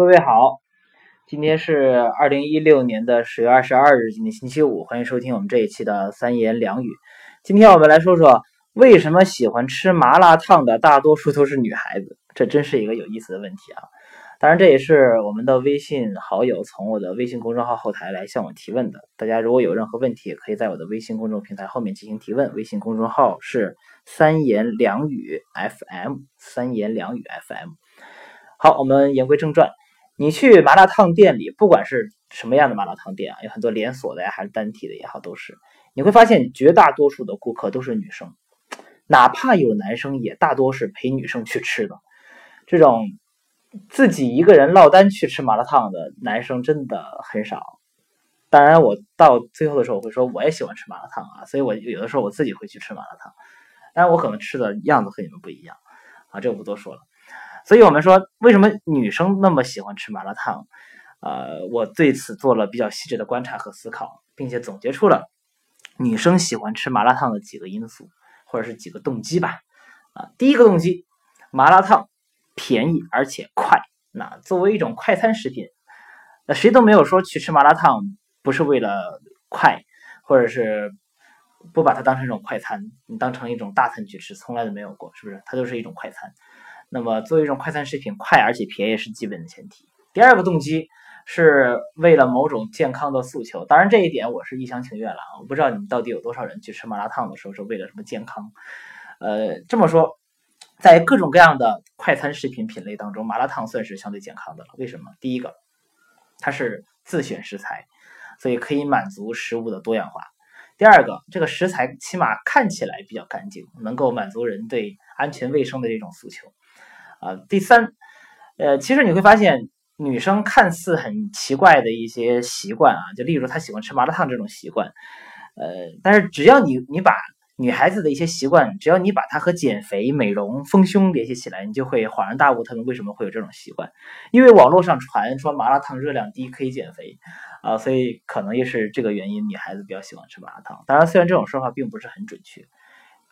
各位好，今天是二零一六年的十月二十二日，今天星期五，欢迎收听我们这一期的三言两语。今天我们来说说为什么喜欢吃麻辣烫的大多数都是女孩子，这真是一个有意思的问题啊！当然，这也是我们的微信好友从我的微信公众号后台来向我提问的。大家如果有任何问题，也可以在我的微信公众平台后面进行提问。微信公众号是三言两语 FM，三言两语 FM。好，我们言归正传。你去麻辣烫店里，不管是什么样的麻辣烫店啊，有很多连锁的呀，还是单体的也好，都是你会发现绝大多数的顾客都是女生，哪怕有男生，也大多是陪女生去吃的，这种。自己一个人落单去吃麻辣烫的男生真的很少。当然，我到最后的时候我会说我也喜欢吃麻辣烫啊，所以我有的时候我自己会去吃麻辣烫。但是我可能吃的样子和你们不一样啊，这我不多说了。所以我们说，为什么女生那么喜欢吃麻辣烫？呃，我对此做了比较细致的观察和思考，并且总结出了女生喜欢吃麻辣烫的几个因素，或者是几个动机吧。啊，第一个动机，麻辣烫。便宜而且快，那作为一种快餐食品，那谁都没有说去吃麻辣烫不是为了快，或者是不把它当成一种快餐，你当成一种大餐去吃，从来都没有过，是不是？它就是一种快餐。那么作为一种快餐食品，快而且便宜是基本的前提。第二个动机是为了某种健康的诉求，当然这一点我是一厢情愿了啊我不知道你们到底有多少人去吃麻辣烫的时候是为了什么健康？呃，这么说。在各种各样的快餐食品品类当中，麻辣烫算是相对健康的了。为什么？第一个，它是自选食材，所以可以满足食物的多样化。第二个，这个食材起码看起来比较干净，能够满足人对安全卫生的这种诉求。啊，第三，呃，其实你会发现，女生看似很奇怪的一些习惯啊，就例如她喜欢吃麻辣烫这种习惯，呃，但是只要你你把。女孩子的一些习惯，只要你把它和减肥、美容、丰胸联系起来，你就会恍然大悟，她们为什么会有这种习惯。因为网络上传说麻辣烫热量低，可以减肥啊，所以可能也是这个原因，女孩子比较喜欢吃麻辣烫。当然，虽然这种说法并不是很准确，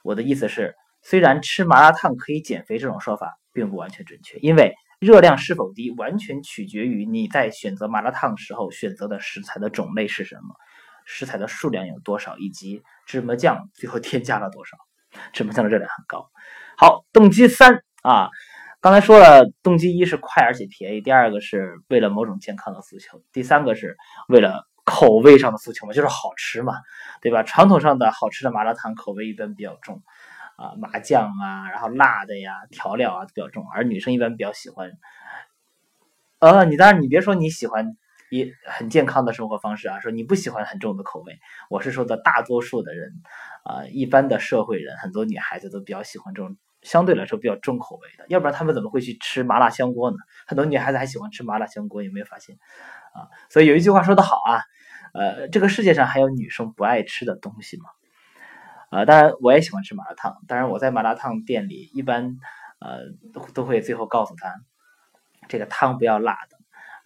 我的意思是，虽然吃麻辣烫可以减肥这种说法并不完全准确，因为热量是否低，完全取决于你在选择麻辣烫时候选择的食材的种类是什么。食材的数量有多少，以及芝麻酱最后添加了多少？芝麻酱的热量很高。好，动机三啊，刚才说了，动机一是快而且便宜，第二个是为了某种健康的诉求，第三个是为了口味上的诉求嘛，就是好吃嘛，对吧？传统上的好吃的麻辣烫口味一般比较重啊，麻酱啊，然后辣的呀，调料啊比较重，而女生一般比较喜欢。呃，你当然你别说你喜欢。一很健康的生活方式啊，说你不喜欢很重的口味，我是说的大多数的人啊，一般的社会人，很多女孩子都比较喜欢这种相对来说比较重口味的，要不然他们怎么会去吃麻辣香锅呢？很多女孩子还喜欢吃麻辣香锅，有没有发现啊？所以有一句话说得好啊，呃，这个世界上还有女生不爱吃的东西吗？啊，当然我也喜欢吃麻辣烫，当然我在麻辣烫店里一般呃都会最后告诉他，这个汤不要辣的。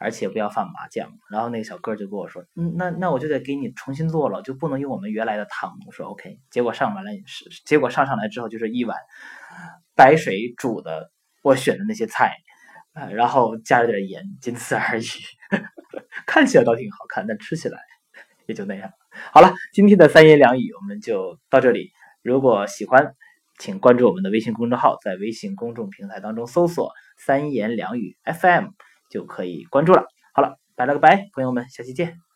而且不要放麻酱，然后那个小哥就跟我说：“嗯，那那我就得给你重新做了，就不能用我们原来的汤。”我说：“OK。”结果上完了是，结果上上来之后就是一碗白水煮的我选的那些菜，呃，然后加了点盐，仅此而已。看起来倒挺好看，但吃起来也就那样。好了，今天的三言两语我们就到这里。如果喜欢，请关注我们的微信公众号，在微信公众平台当中搜索“三言两语 FM”。就可以关注了。好了，拜了个拜，朋友们，下期见。